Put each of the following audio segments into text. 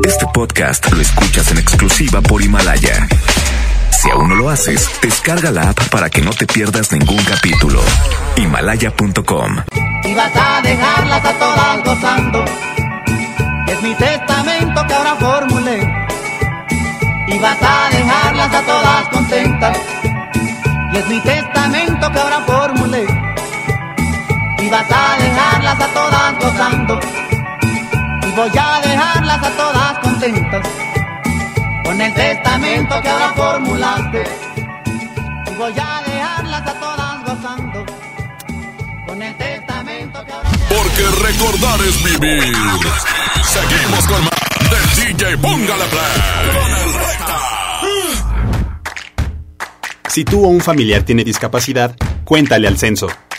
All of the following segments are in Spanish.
Este podcast lo escuchas en exclusiva por Himalaya. Si aún no lo haces, descarga la app para que no te pierdas ningún capítulo. Himalaya.com. Y vas a dejarlas a todas gozando. Es mi testamento que ahora formulé. Y vas a dejarlas a todas contentas. Y es mi testamento que ahora formulé. Y vas a dejarlas a todas gozando. Y voy a dejarlas a todas contentas. Con el testamento que ahora formulaste. Y voy a dejarlas a todas gozando. Con el testamento que ahora Porque recordar es vivir. Seguimos con más del DJ Póngale Play. Con el recta. Si tú o un familiar tiene discapacidad, cuéntale al censo,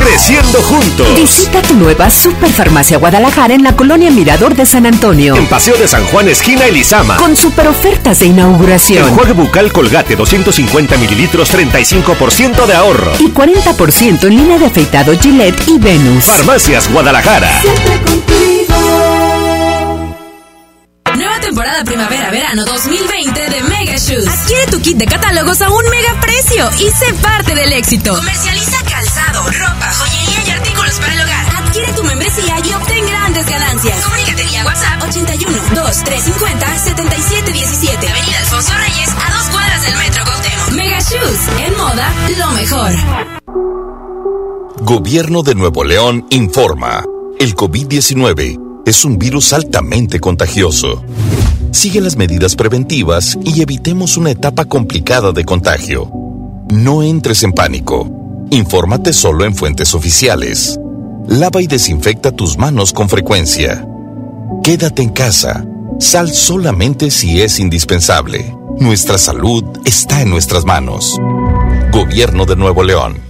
Creciendo juntos. Visita tu nueva Superfarmacia Guadalajara en la colonia Mirador de San Antonio. En Paseo de San Juan, esquina Elizama. Con super ofertas de inauguración. Enjuague bucal Colgate 250 mililitros, 35% de ahorro. Y 40% en línea de afeitado Gillette y Venus. Farmacias Guadalajara. Nueva temporada primavera-verano 2020 de Mega Shoes. Adquiere tu kit de catálogos a un mega precio y sé parte del éxito. Comercializa ropa, joyería y artículos para el hogar. Adquiere tu membresía y obtén grandes ganancias. Comunícate vía WhatsApp 81 2350 7717. Avenida Alfonso Reyes, a dos cuadras del Metro Cuauhtémoc. Mega Shoes, en moda, lo mejor. Gobierno de Nuevo León informa. El COVID-19 es un virus altamente contagioso. Sigue las medidas preventivas y evitemos una etapa complicada de contagio. No entres en pánico. Infórmate solo en fuentes oficiales. Lava y desinfecta tus manos con frecuencia. Quédate en casa. Sal solamente si es indispensable. Nuestra salud está en nuestras manos. Gobierno de Nuevo León.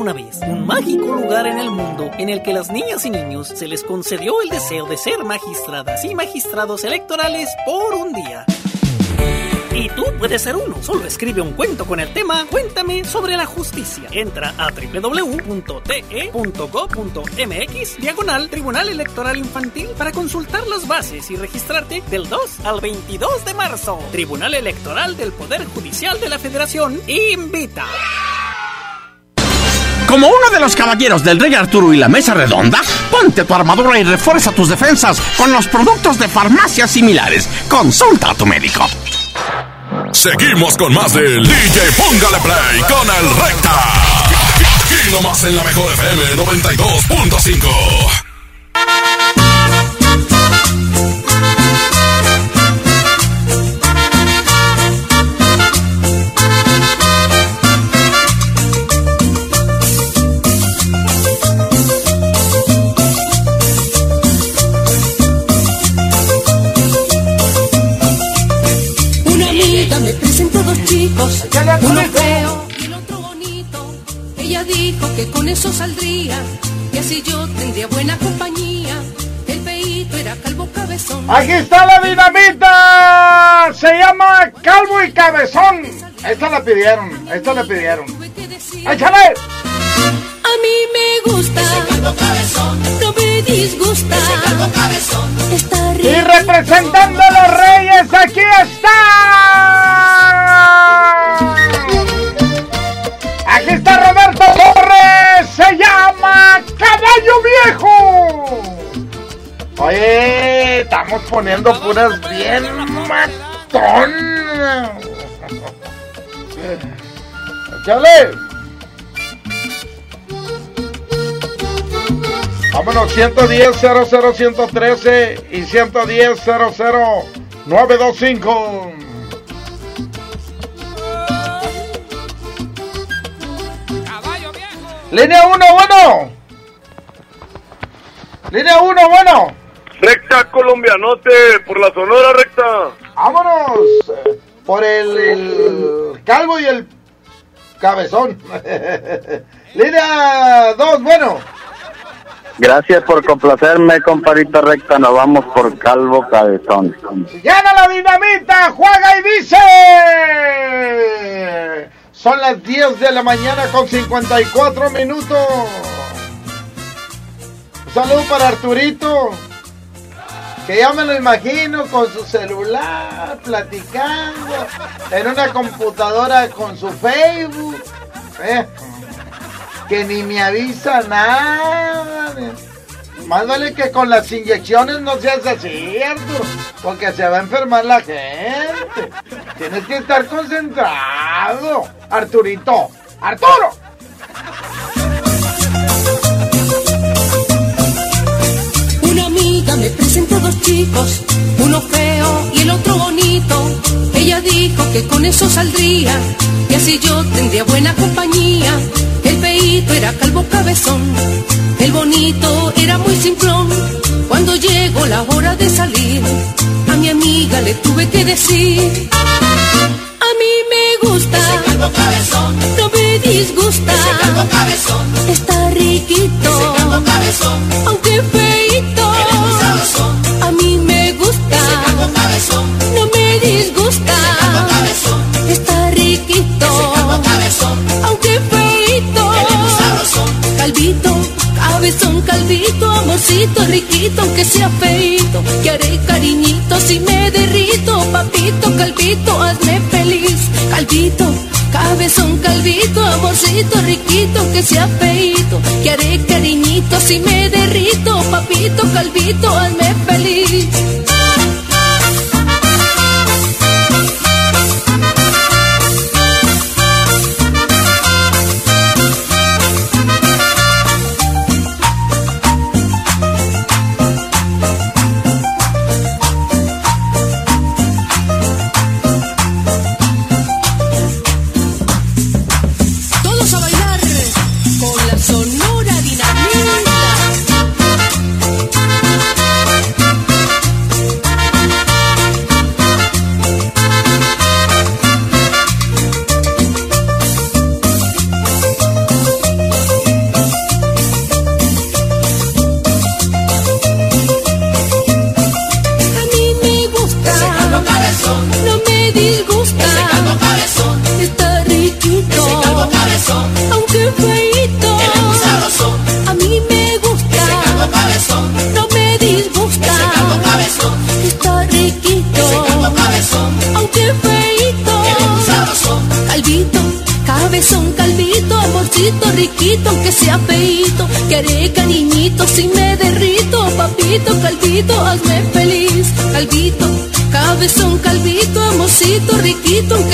Una vez un mágico lugar en el mundo en el que las niñas y niños se les concedió el deseo de ser magistradas y magistrados electorales por un día. Y tú puedes ser uno. Solo escribe un cuento con el tema Cuéntame sobre la justicia. Entra a www.te.gov.mx diagonal Tribunal Electoral Infantil para consultar las bases y registrarte del 2 al 22 de marzo. Tribunal Electoral del Poder Judicial de la Federación invita. Como uno de los caballeros del Rey Arturo y la Mesa Redonda, ponte tu armadura y refuerza tus defensas con los productos de farmacias similares. Consulta a tu médico. Seguimos con más del DJ Póngale Play con el Recta. Aquí nomás en la mejor FM 92.5. uno feo y el otro bonito. Ella dijo que con eso saldría, y así yo tendría buena compañía. El feíto era calvo cabezón. Aquí está la dinamita. Se llama Calvo y Cabezón. Esta la pidieron, esta la pidieron. ¡Échale! A mí me gusta, no me disgusta. Está rico. Y representando a los reyes, aquí está. Poniendo puras bien matón. ¡Échale! Vámonos, 110 00 113 y 110 00 925. Línea 1, bueno. Línea 1, bueno. Recta colombianote, por la sonora recta. Vámonos. eh, Por el, el calvo y el cabezón. Línea 2, bueno. Gracias por complacerme, comparita recta. Nos vamos por Calvo Cabezón. ¡Gana la dinamita! ¡Juega y dice! Son las 10 de la mañana con 54 minutos. Un saludo para Arturito. Que ya me lo imagino con su celular, platicando, en una computadora con su Facebook. eh, que ni me avisa nada. Más vale que con las inyecciones no seas así, Arturo, porque se va a enfermar la gente. Tienes que estar concentrado, Arturito. ¡Arturo! Amiga me presentó dos chicos, uno feo y el otro bonito. Ella dijo que con eso saldría y así yo tendría buena compañía. El feíto era calvo cabezón, el bonito era muy simplón. Cuando llegó la hora de salir, a mi amiga le tuve que decir. A mí me gusta, no me disgusta, está riquito, aunque feito, no me disgusta, está riquito, aunque feito, calvito, cabezón, calvito, amorcito, riquito, aunque sea feito, que haré cariñito si me derrito, papito, calvito, hazme feliz, calvito. Cabezón calvito, amorcito riquito, que sea feito, que haré cariñito si me derrito, papito calvito, hazme feliz.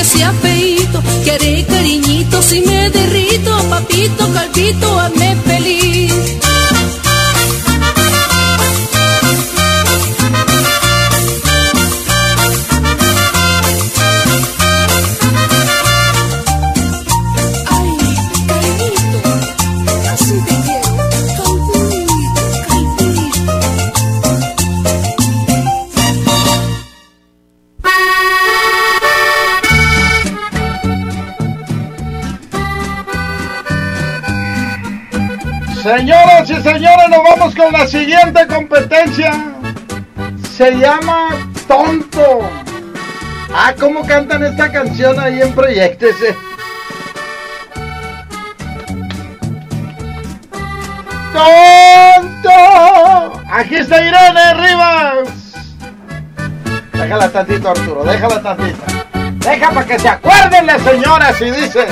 Riquito, aunque sea feito, que haré cariñito si me derrito, papito, calvito, hazme la siguiente competencia. Se llama Tonto. Ah, ¿cómo cantan esta canción ahí en Proyectese? ¡Tonto! Aquí está Irene Rivas. Déjala tantito, Arturo, déjala tantito. Deja para que se acuerden las señoras y dice.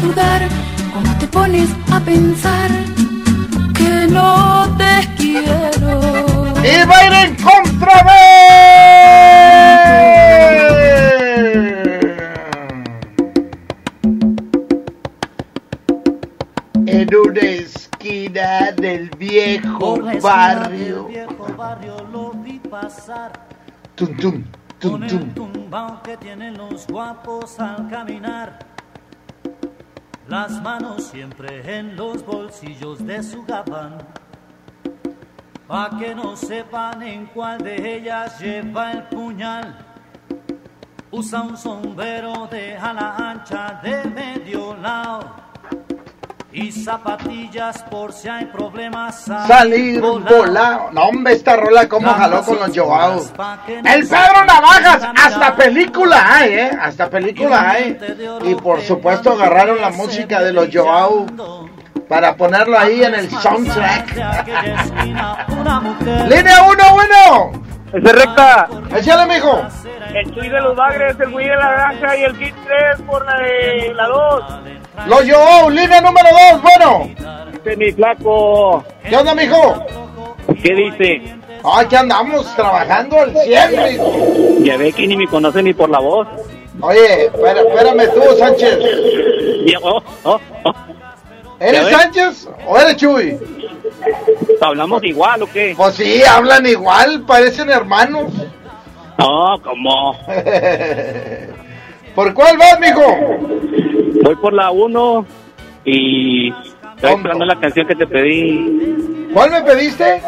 Dudar? ¿Cómo te pones a pensar que no te quiero. ¡Y va a ir en contra. En una esquina del viejo barrio. lo vi pasar Tum, tum, tum, con el tum. tumbao que tienen los guapos al caminar. Las manos siempre en los bolsillos de su gabán. Pa' que no sepan en cuál de ellas lleva el puñal. Usa un sombrero de ala ancha de medio lado. Y zapatillas por si hay problemas. Salir volado. No, hombre, esta rola como jaló con los Joao. El Pedro Navajas, hasta película hay, ¿eh? Hasta película hay. Y por supuesto agarraron la música de los Joao para ponerlo ahí en el soundtrack. Línea 1, bueno. Ese recta. Échale, mijo. El Chuy de los Bagres, el Güey de la Granja y el Kit 3 por la de la 2. Los Joao, línea número 2, bueno. Este es mi flaco. ¿Qué onda, mijo? ¿Qué dice? Aquí andamos trabajando al 100, mijo. Ya ve que ni me conoce ni por la voz. Oye, espera- espérame tú, Sánchez. Llegó. Oh, oh. ¿Eres. Sánchez o eres Chuy? ¿Hablamos igual o qué? Pues sí, hablan igual, parecen hermanos. No, ¿cómo? ¿Por cuál vas, mijo? Voy por la 1 y estoy esperando la canción que te pedí. ¿Cuál me pediste?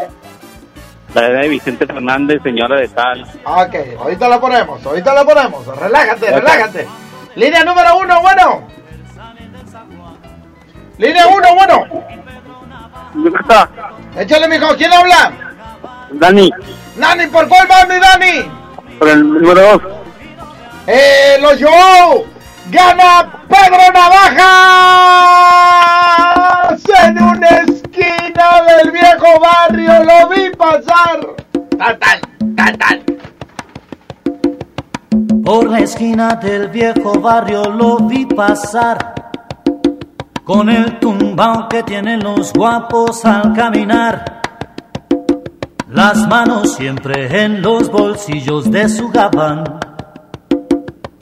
La de Vicente Fernández, señora de tal. Ok, ahorita la ponemos, ahorita la ponemos. Relájate, relájate. Línea número uno, bueno. Línea uno, bueno. Échale, mijo, ¿quién habla? Dani, Nani, ¿por cuál vas, mi Dani? por el número 2. Eh, los Joe. Gana Pedro Navajas en una esquina del viejo barrio. Lo vi pasar. Tan, tan, tan, tan. Por la esquina del viejo barrio lo vi pasar con el tumbao que tienen los guapos al caminar. Las manos siempre en los bolsillos de su gabán.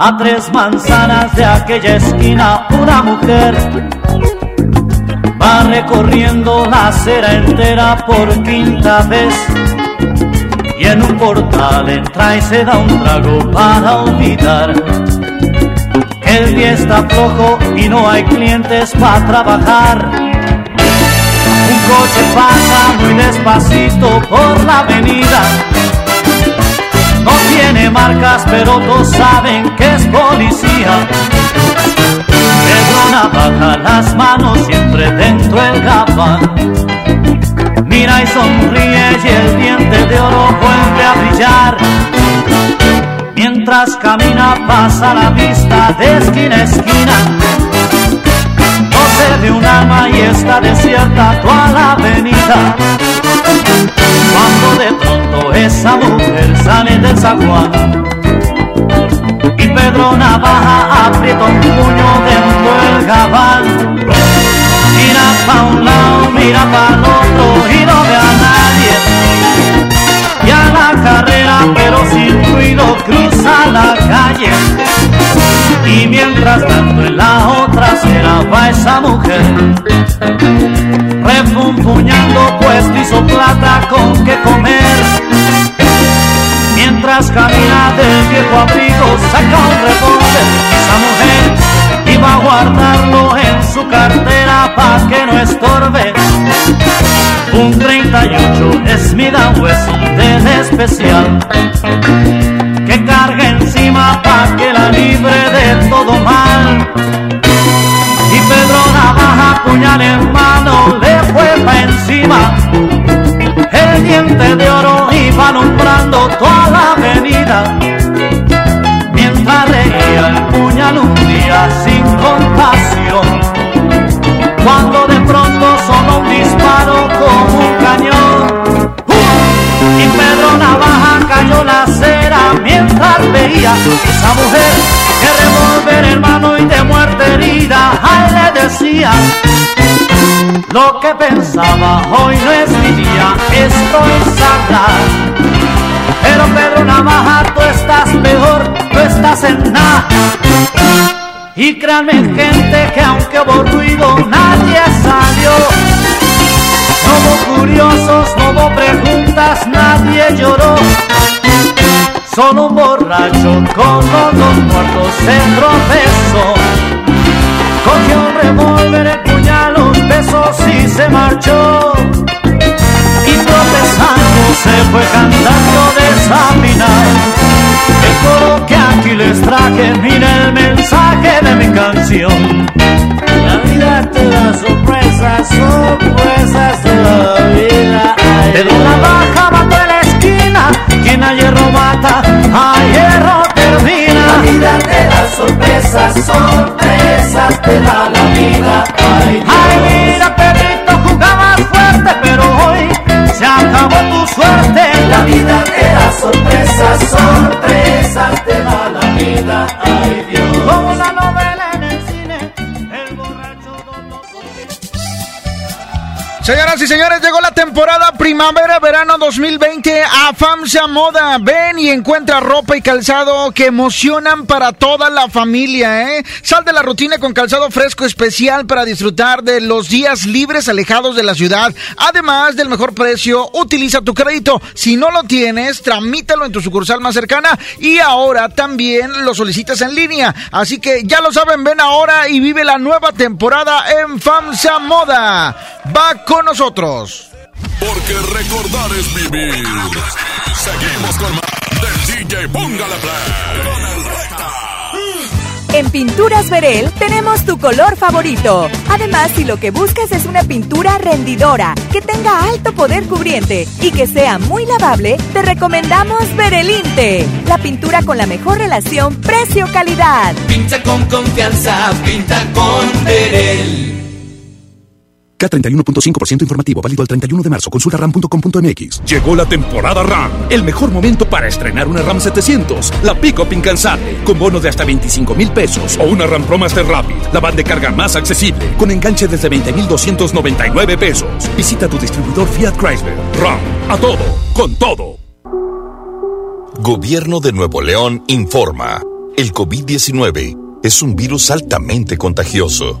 A tres manzanas de aquella esquina una mujer va recorriendo la acera entera por quinta vez. Y en un portal entra y se da un trago para olvidar. El día está flojo y no hay clientes para trabajar. Un coche pasa muy despacito por la avenida. No tiene marcas, pero todos saben que es policía. Pedro Navaja, las manos siempre dentro del gabán. Mira y sonríe y el diente de oro vuelve a brillar. Mientras camina pasa la vista de esquina a esquina. No se ve un alma y está desierta toda la avenida. Cuando de pronto esa mujer sale del zaguán y Pedro Navaja aprieta un puño dentro del gabán. Mira pa' un lado, mira pa' el otro y no ve a nadie. Y a la carrera, pero sin ruido, cruza la calle. Y mientras tanto en la otra acera va esa mujer. Refunfuñando pues hizo plata con que comer. Mientras camina del viejo abrigo saca un revólver. Esa mujer iba a guardarlo en su cartera pa' que no estorbe. Un 38 Smith Wesson del especial Pedrona pa' que la libre de todo mal. Y Pedrona baja puñal en mano, le fue pa' encima. El diente de oro iba alumbrando toda la avenida. Mientras reía el puñal un día sin compasión. Cuando de pronto sonó un disparo mientras veía esa mujer que revolver hermano y de muerte herida ay le decía lo que pensaba hoy no es mi día estoy sana pero Pedro Navaja tú estás mejor tú estás en nada. Y créanme gente que aunque hubo ruido nadie salió. No hubo curiosos no hubo preguntas nadie lloró. Solo un borracho con los dos muertos se tropezó. Cogió un revólver, el puñal, los besos y se marchó se fue cantando desafinado. El coro que aquí les traje, mira el mensaje de mi canción. La vida te da sorpresas, sorpresas de la vida. De la baja bajo en la esquina, quien a hierro mata, a hierro termina. La vida te da sorpresas, sorpresas te da la vida. Ay, Ay mira, Pedrito, jugabas fuerte, pero hoy se acabó tu suerte. La vida te da sorpresas, sorpresas te da la vida. Ay Dios. Como la novela Señoras y señores, llegó la temporada primavera-verano 2020 a FAMSA Moda. Ven y encuentra ropa y calzado que emocionan para toda la familia, ¿eh? Sal de la rutina con calzado fresco especial para disfrutar de los días libres alejados de la ciudad. Además del mejor precio, utiliza tu crédito. Si no lo tienes, tramítalo en tu sucursal más cercana y ahora también lo solicitas en línea. Así que ya lo saben, ven ahora y vive la nueva temporada en FAMSA Moda. Va con nosotros. Porque recordar es vivir. Seguimos con más del DJ Póngale Play con el Recta. En Pinturas Verel tenemos tu color favorito. Además, si lo que buscas es una pintura rendidora, que tenga alto poder cubriente y que sea muy lavable, te recomendamos Verelinte, la pintura con la mejor relación precio-calidad. Pinta con confianza, pinta con Verel. K31.5% informativo, válido al 31 de marzo. Consulta ram.com.mx. Llegó la temporada RAM. El mejor momento para estrenar una RAM 700. La pick-up incansable. Con bonos de hasta 25 mil pesos. O una RAM Pro Master Rapid. La van de carga más accesible. Con enganche desde 20,299 pesos. Visita tu distribuidor Fiat Chrysler. RAM. A todo. Con todo. Gobierno de Nuevo León informa. El COVID-19 es un virus altamente contagioso.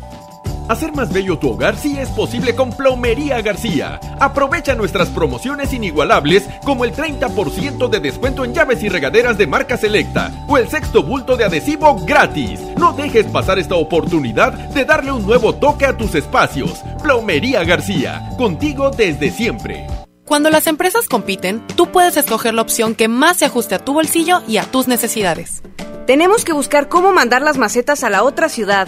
Hacer más bello tu hogar sí es posible con Plomería García. Aprovecha nuestras promociones inigualables como el 30% de descuento en llaves y regaderas de marca selecta o el sexto bulto de adhesivo gratis. No dejes pasar esta oportunidad de darle un nuevo toque a tus espacios. Plomería García, contigo desde siempre. Cuando las empresas compiten, tú puedes escoger la opción que más se ajuste a tu bolsillo y a tus necesidades. Tenemos que buscar cómo mandar las macetas a la otra ciudad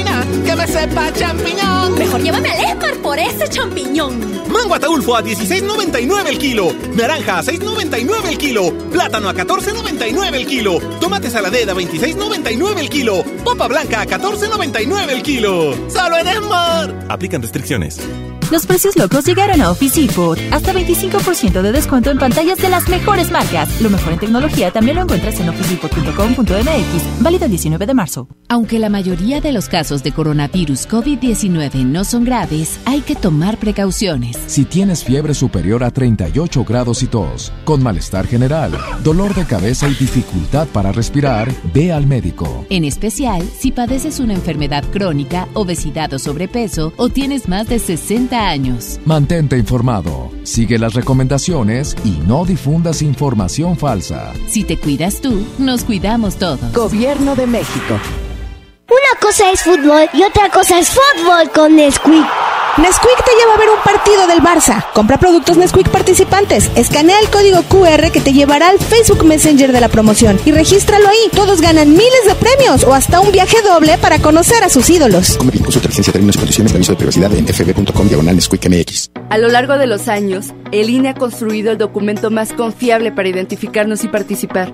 que me sepa champiñón. Mejor llévame al Esmar por ese champiñón. Mango ataulfo a 16.99 el kilo. Naranja a 6.99 el kilo. Plátano a 14.99 el kilo. Tomate saladera a 26.99 el kilo. Popa blanca a 14.99 el kilo. Solo en Esmar. Aplican restricciones. Los precios locos llegaron a Office Depot. Hasta 25% de descuento en pantallas de las mejores marcas. Lo mejor en tecnología también lo encuentras en officedepot.com.mx. Válido el 19 de marzo. Aunque la mayoría de los casos de coronavirus COVID-19 no son graves, hay que tomar precauciones. Si tienes fiebre superior a 38 grados y tos, con malestar general, dolor de cabeza y dificultad para respirar, ve al médico. En especial si padeces una enfermedad crónica, obesidad o sobrepeso o tienes más de 60 años. Mantente informado, sigue las recomendaciones y no difundas información falsa. Si te cuidas tú, nos cuidamos todos. Gobierno de México. Una cosa es fútbol y otra cosa es fútbol con Nesquik. Nesquik te lleva a ver un partido del Barça. Compra productos Nesquik participantes. Escanea el código QR que te llevará al Facebook Messenger de la promoción y regístralo ahí. Todos ganan miles de premios o hasta un viaje doble para conocer a sus ídolos. Come bien, consulta licencia, términos y condiciones de aviso de privacidad en fb.com diagonal Nesquik MX. A lo largo de los años, el INE ha construido el documento más confiable para identificarnos y participar.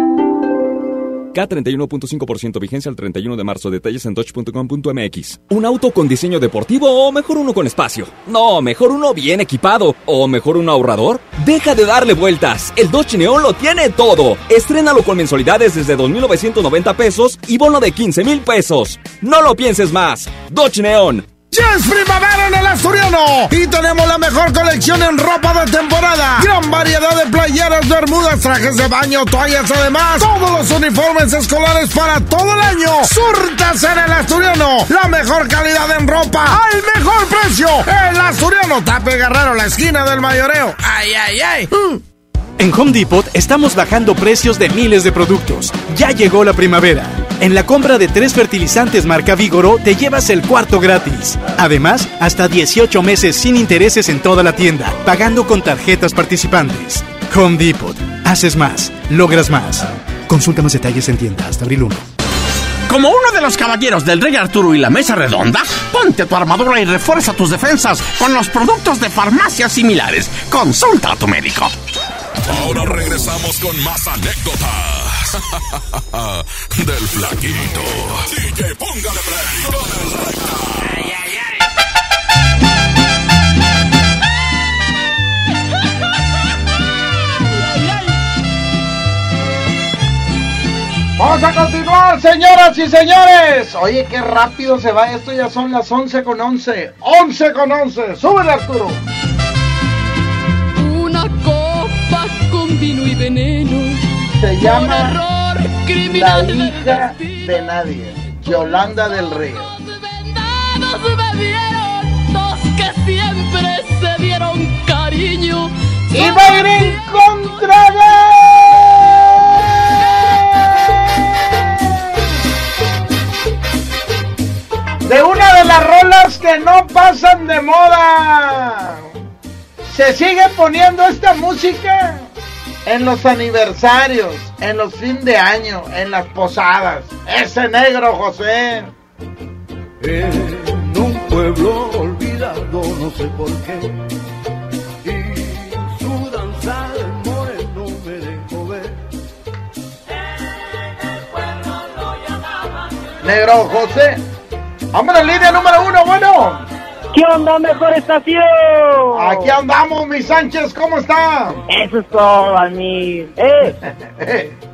K31.5% vigencia al 31 de marzo. Detalles en dodge.com.mx. ¿Un auto con diseño deportivo o mejor uno con espacio? No, mejor uno bien equipado. ¿O mejor un ahorrador? Deja de darle vueltas. El Dodge Neon lo tiene todo. Estrénalo con mensualidades desde 2.990 pesos y bono de 15 mil pesos. No lo pienses más. Dodge Neon. Ya es primavera en el Asturiano y tenemos la mejor colección en ropa de temporada. Gran variedad de playeras, bermudas, trajes de baño, toallas, además todos los uniformes escolares para todo el año. Surtas en el Asturiano, la mejor calidad en ropa al mejor precio. El Asturiano, Tape Guerrero, la esquina del mayoreo. Ay, ay, ay. En Home Depot estamos bajando precios de miles de productos. Ya llegó la primavera. En la compra de tres fertilizantes marca Vigoro te llevas el cuarto gratis. Además, hasta 18 meses sin intereses en toda la tienda, pagando con tarjetas participantes. Home Depot. Haces más, logras más. Consulta más detalles en tienda hasta abril 1. Como uno de los caballeros del Rey Arturo y la Mesa Redonda, ponte tu armadura y refuerza tus defensas con los productos de farmacias similares. Consulta a tu médico. Ahora regresamos con más anécdotas del flaquito. DJ, póngale play con el recta. Vamos a continuar, señoras y señores. Oye, qué rápido se va esto. Ya son las 11 con 11. 11 con 11. Súbele, Arturo. Con vino y veneno. Se llama error La criminal del hija de nadie. Yolanda del Río. Dos que siempre se dieron cariño. Y va a ir en contra de... De una de las rolas que no pasan de moda. Se sigue poniendo esta música en los aniversarios, en los fin de año, en las posadas. Ese negro José. En un pueblo olvidado, no sé por qué. Negro José. Vámonos, línea número uno, bueno. ¿Qué onda, mejor estación? Aquí andamos, mi Sánchez, ¿cómo está? Eso es todo, a mí. ¡Eh!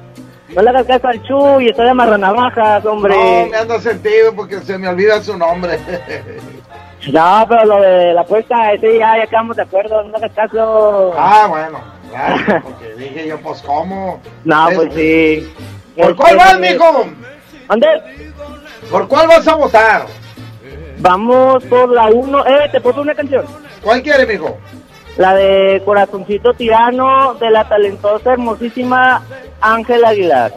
No le hagas caso al Chuy, está de marranavajas, hombre. No, me anda sentido porque se me olvida su nombre. No, pero lo de la apuesta, ese ya, ya quedamos de acuerdo, no le hagas caso. Ah, bueno, claro, porque dije yo, pues, ¿cómo? No, pues sí. ¿Por cuál Este, vas, mijo? ¿Dónde? ¿Por cuál vas a votar? Vamos por la 1. Eh, ¿te puso una canción? ¿Cuál quiere, mijo? La de Corazoncito Tirano de la talentosa, hermosísima Ángela Aguilar.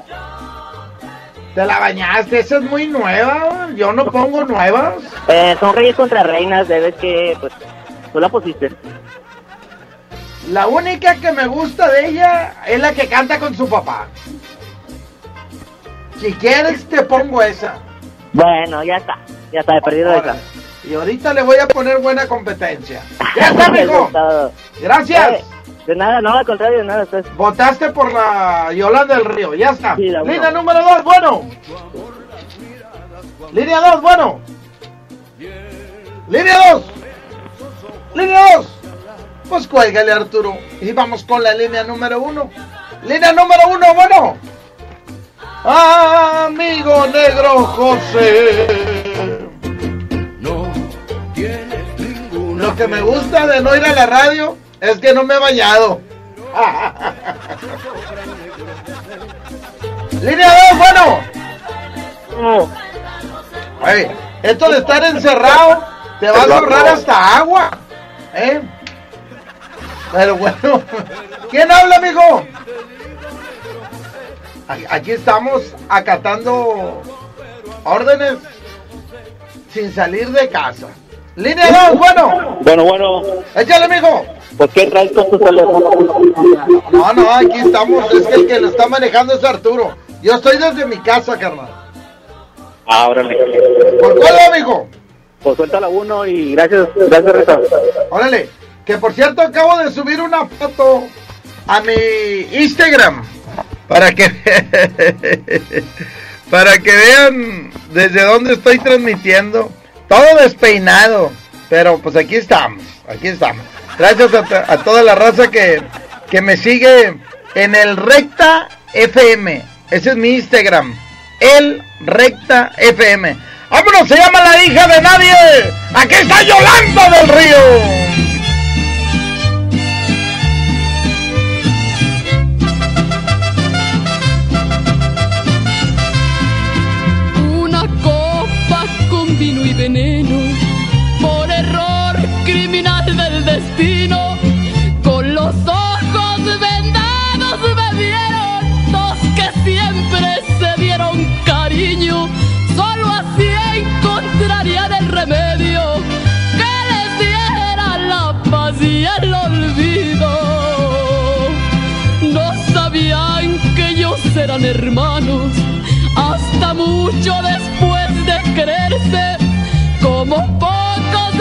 Te la bañaste, esa es muy nueva. Yo no pongo nuevas. Eh, son reyes contra reinas, debes que, pues, tú la pusiste. La única que me gusta de ella es la que canta con su papá. Si quieres, te pongo esa. Bueno, ya está, ya está, he perdido esa. Y ahorita le voy a poner buena competencia. ¡Ya está, mijo! Gracias. Eh, de nada, no, al contrario, de nada. Pues. Votaste por la Yolanda del Río, ya está. Sí. Línea número dos, bueno. Línea dos, bueno. Línea dos. Línea dos. Pues cuélgale, Arturo. Y vamos con la línea número uno. Línea número uno, bueno. Amigo negro José. Que me gusta de no ir a la radio Es que no me he bañado. Línea 2, bueno. Oye, esto de estar encerrado te va a ahorrar hasta agua. ¿Eh? Pero bueno, ¿quién habla, amigo? Aquí estamos acatando órdenes sin salir de casa. Línea 2, bueno. Bueno, bueno. Échale, amigo. ¿Por qué traes con tu teléfono? No, no, aquí estamos. Es que el que lo está manejando es Arturo. Yo estoy desde mi casa, carnal. Ah, órale. ¿Por cuál, amigo? Pues suelta la uno y gracias, gracias, Rita. Órale. Que por cierto, acabo de subir una foto a mi Instagram. Para que. para que vean desde dónde estoy transmitiendo. Todo despeinado. Pero pues aquí estamos. Aquí estamos. Gracias a, to- a toda la raza que, que me sigue en el Recta FM. Ese es mi Instagram. El Recta FM. ¡Vámonos! Se llama la hija de nadie. Aquí está Yolanda del Río. Hermanos hasta mucho después de creerse como pocos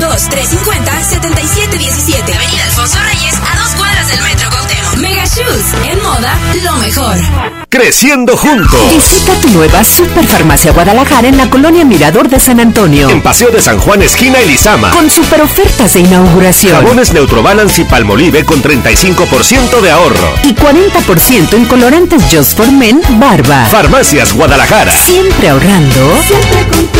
81 2350 7717. Avenida Alfonso Reyes a dos cuadras del Metro Cuauhtémoc. Mega Shoes, en moda, lo mejor. Creciendo juntos. Visita tu nueva Superfarmacia Guadalajara en la colonia Mirador de San Antonio. En Paseo de San Juan, esquina Elizama. Con super ofertas de inauguración. Jabones Neutrobalance y Palmolive con 35% de ahorro. Y 40% en colorantes Just for Men Barba. Farmacias Guadalajara. Siempre ahorrando. Siempre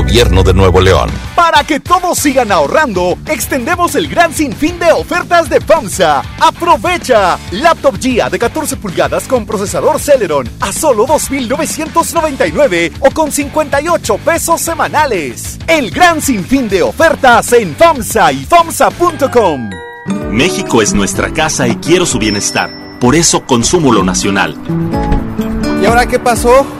Gobierno de Nuevo León. Para que todos sigan ahorrando, extendemos el gran sinfín de ofertas de FAMSA. ¡Aprovecha! Laptop GIA de 14 pulgadas con procesador Celeron a solo 2,999 o con 58 pesos semanales. El gran sinfín de ofertas en FAMSA y FAMSA.com. México es nuestra casa y quiero su bienestar. Por eso consumo lo nacional. ¿Y ahora qué pasó?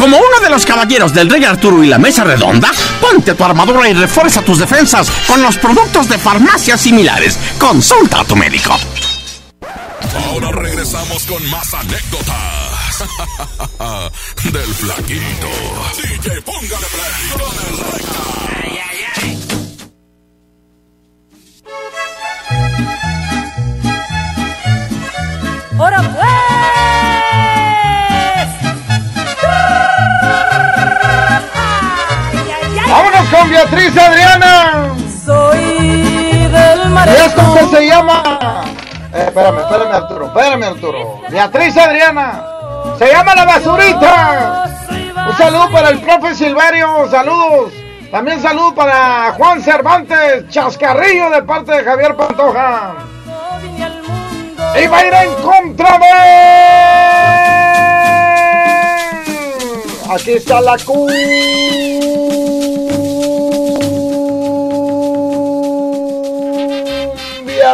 Como uno de los caballeros del Rey Arturo y la Mesa Redonda, ponte tu armadura y refuerza tus defensas con los productos de farmacias similares. Consulta a tu médico. Ahora regresamos con más anécdotas del flaquito. DJ, póngale play con el recta. ¡Ahora pues! ¡Vámonos con Beatriz Adriana! Soy del ¿Y esto qué se llama? Eh, espérame, espérame Arturo, espérame Arturo. Beatriz Adriana. Se llama La Basurita. Un saludo para el profe Silverio, saludos. También saludo para Juan Cervantes, Chascarrillo de parte de Javier Pantoja. Y va a ir en contra de... Aquí está la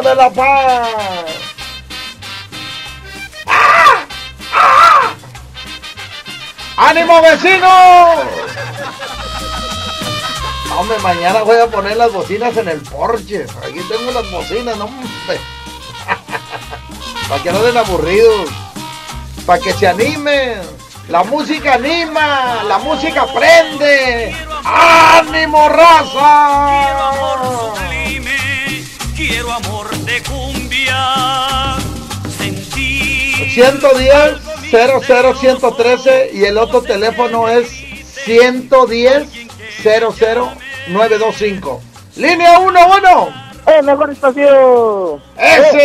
de la paz. ¡Ah! ¡Ah! ¡Ánimo vecino! Hombre, mañana voy a poner las bocinas en el porche. Aquí tengo las bocinas, no. Para que no den aburridos. Para que se animen. La música anima. La música prende. ¡Ánimo, raza! Quiero amor de cumbia. Sentir. 110 00113 y el otro teléfono es 110 00925. Línea 1 1. ¡Eh, mejor espacio! ¡Ese!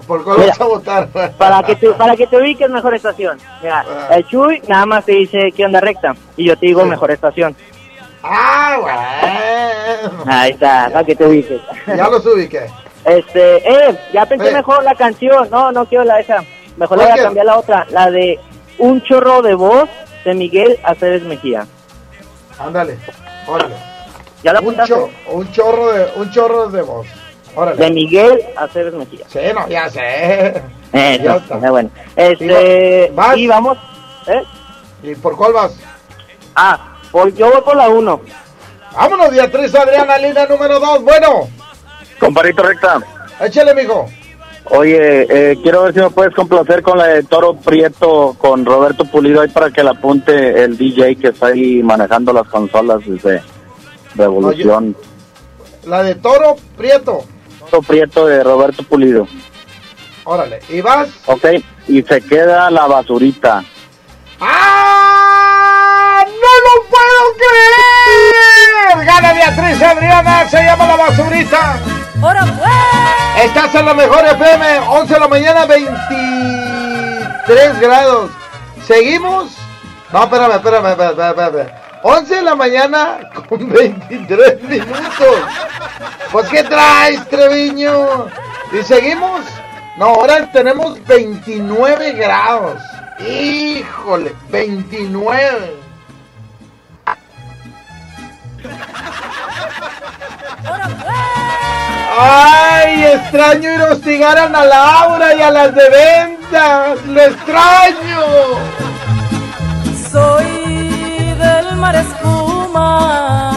¿Por cuál vas a votar? Para que, te, para que te ubiques mejor estación. Mira, Ah. el Chuy nada más te dice que onda recta. Y yo te digo mejor estación. ¡Ah, bueno! Ahí está, para que te ubiques. Ya los ubiqué. Este, eh, ya pensé mejor la canción. No, no quiero la esa. Mejor la voy a ¿Cuál cambiar la otra. La de Un chorro de voz de Miguel Aceves Mejía. Ándale, órale. ¿Ya la un, cho- un chorro de un chorro de voz. Órale. De Miguel Aceves Mejía. Sí, no, ya sé. Eh, Ya no, está. eh, bueno. Este, ¿Vas? y vamos. ¿eh? ¿Y por cuál vas? Ah, por, yo voy por la 1. Vámonos, Beatriz Adriana, línea número 2. Bueno, Comparito recta. échale, mijo. Oye, eh, quiero ver si me puedes complacer con la de Toro Prieto con Roberto Pulido ahí para que la apunte el DJ que está ahí manejando las consolas desde Revolución. La de Toro Prieto. Toro Prieto de Roberto Pulido. Órale. ¿Y vas? Ok, y se queda la basurita. ¡Ah! ¡No lo puedo creer! Gana Beatriz Adriana, se llama la basurita. ¡Ahora pues! Estás en la mejor FM, 11 de la mañana, 23 grados. ¿Seguimos? No, espérame, espérame, espérame, espérame, espérame. 11 de la mañana con 23 minutos. Pues, ¿qué traes, Treviño? Y seguimos. No, ahora tenemos 29 grados. Híjole, 29. Ay, extraño ir a hostigar a Ana Laura y a las de ventas. Lo extraño. Soy del mar espuma,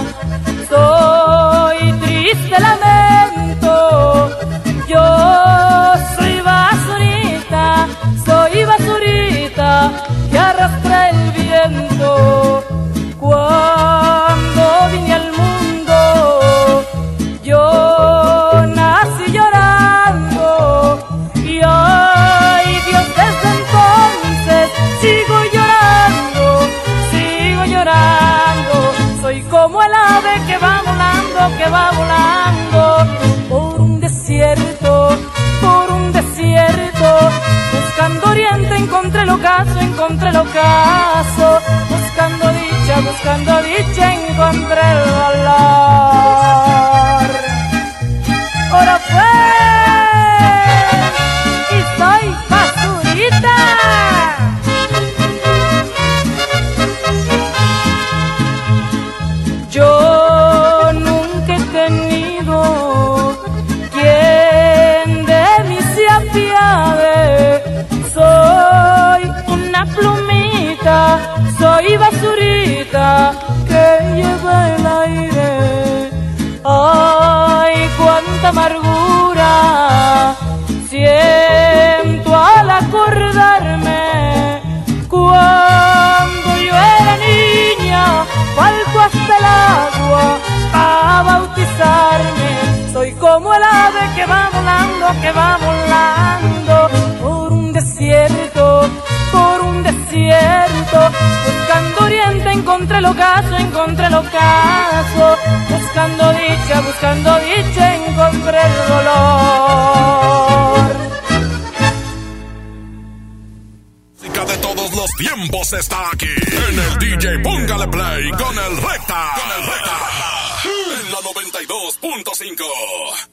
soy triste lamento. Yo soy basurita, soy basurita que arrastra el que va volando por un desierto, por un desierto. Buscando oriente encontré el ocaso, encontré el ocaso. Encontré el ocaso, encontré el ocaso. Buscando dicha, buscando dicha, encontré el dolor. música de todos los tiempos está aquí en el DJ Póngale Play con el Recta. Con el Recta. En la 92.5.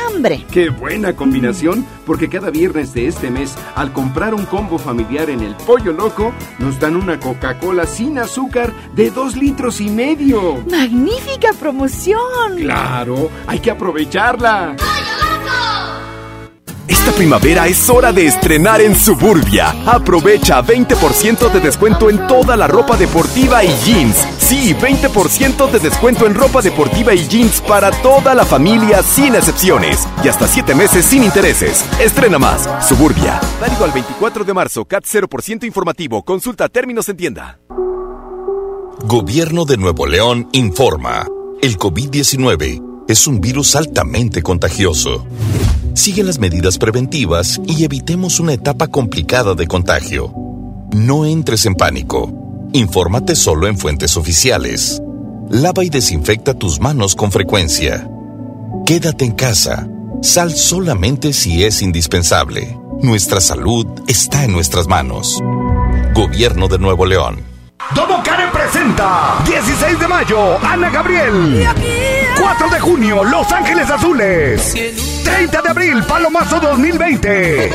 hambre. Qué buena combinación, porque cada viernes de este mes, al comprar un combo familiar en el Pollo Loco, nos dan una Coca-Cola sin azúcar de dos litros y medio. ¡Magnífica promoción! Claro, hay que aprovecharla. Esta primavera es hora de estrenar en Suburbia. Aprovecha 20% de descuento en toda la ropa deportiva y jeans. Sí, 20% de descuento en ropa deportiva y jeans para toda la familia sin excepciones. Y hasta 7 meses sin intereses. Estrena más. Suburbia. Válido al 24 de marzo. CAT 0% informativo. Consulta términos en tienda. Gobierno de Nuevo León informa. El COVID-19 es un virus altamente contagioso. Sigue las medidas preventivas y evitemos una etapa complicada de contagio. No entres en pánico. Infórmate solo en fuentes oficiales. Lava y desinfecta tus manos con frecuencia. Quédate en casa. Sal solamente si es indispensable. Nuestra salud está en nuestras manos. Gobierno de Nuevo León. Domo Karen presenta 16 de mayo, Ana Gabriel. 4 de junio, Los Ángeles Azules. 30 de abril, Palomazo 2020.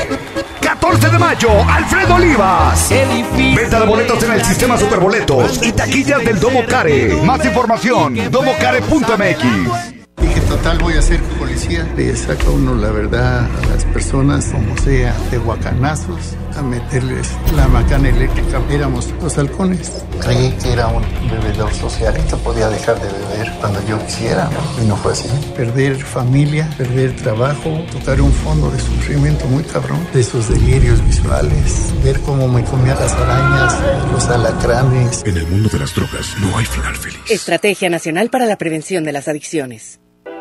14 de mayo, Alfredo Olivas. Venta de boletos en el sistema Superboletos y taquillas del Domo Care. Más información, domocare.mx. Dije, total, voy a ser policía. Le saca uno la verdad a las personas, como sea, de guacanazos, a meterles la macana eléctrica. Éramos los halcones. Creí que era un bebedor social y que podía dejar de beber cuando yo quisiera, ¿no? Y no fue así. Perder familia, perder trabajo, tocar un fondo de sufrimiento muy cabrón, de esos delirios visuales, ver cómo me comía las arañas, los alacranes. En el mundo de las drogas no hay final feliz. Estrategia Nacional para la Prevención de las Adicciones.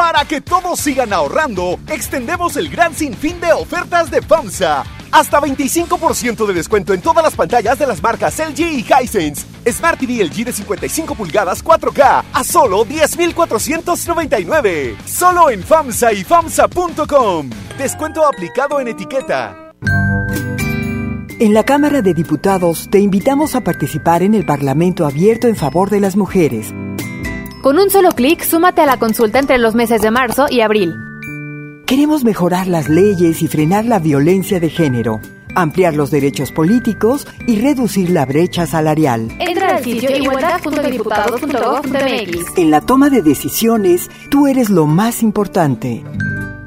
Para que todos sigan ahorrando, extendemos el gran sinfín de ofertas de FAMSA. Hasta 25% de descuento en todas las pantallas de las marcas LG y Hisense. Smart TV LG de 55 pulgadas 4K a solo 10,499. Solo en FAMSA y FAMSA.com. Descuento aplicado en etiqueta. En la Cámara de Diputados te invitamos a participar en el Parlamento Abierto en favor de las mujeres. Con un solo clic, súmate a la consulta entre los meses de marzo y abril. Queremos mejorar las leyes y frenar la violencia de género, ampliar los derechos políticos y reducir la brecha salarial. Entra al sitio igualdad.diputados.gov.mx. En la toma de decisiones, tú eres lo más importante.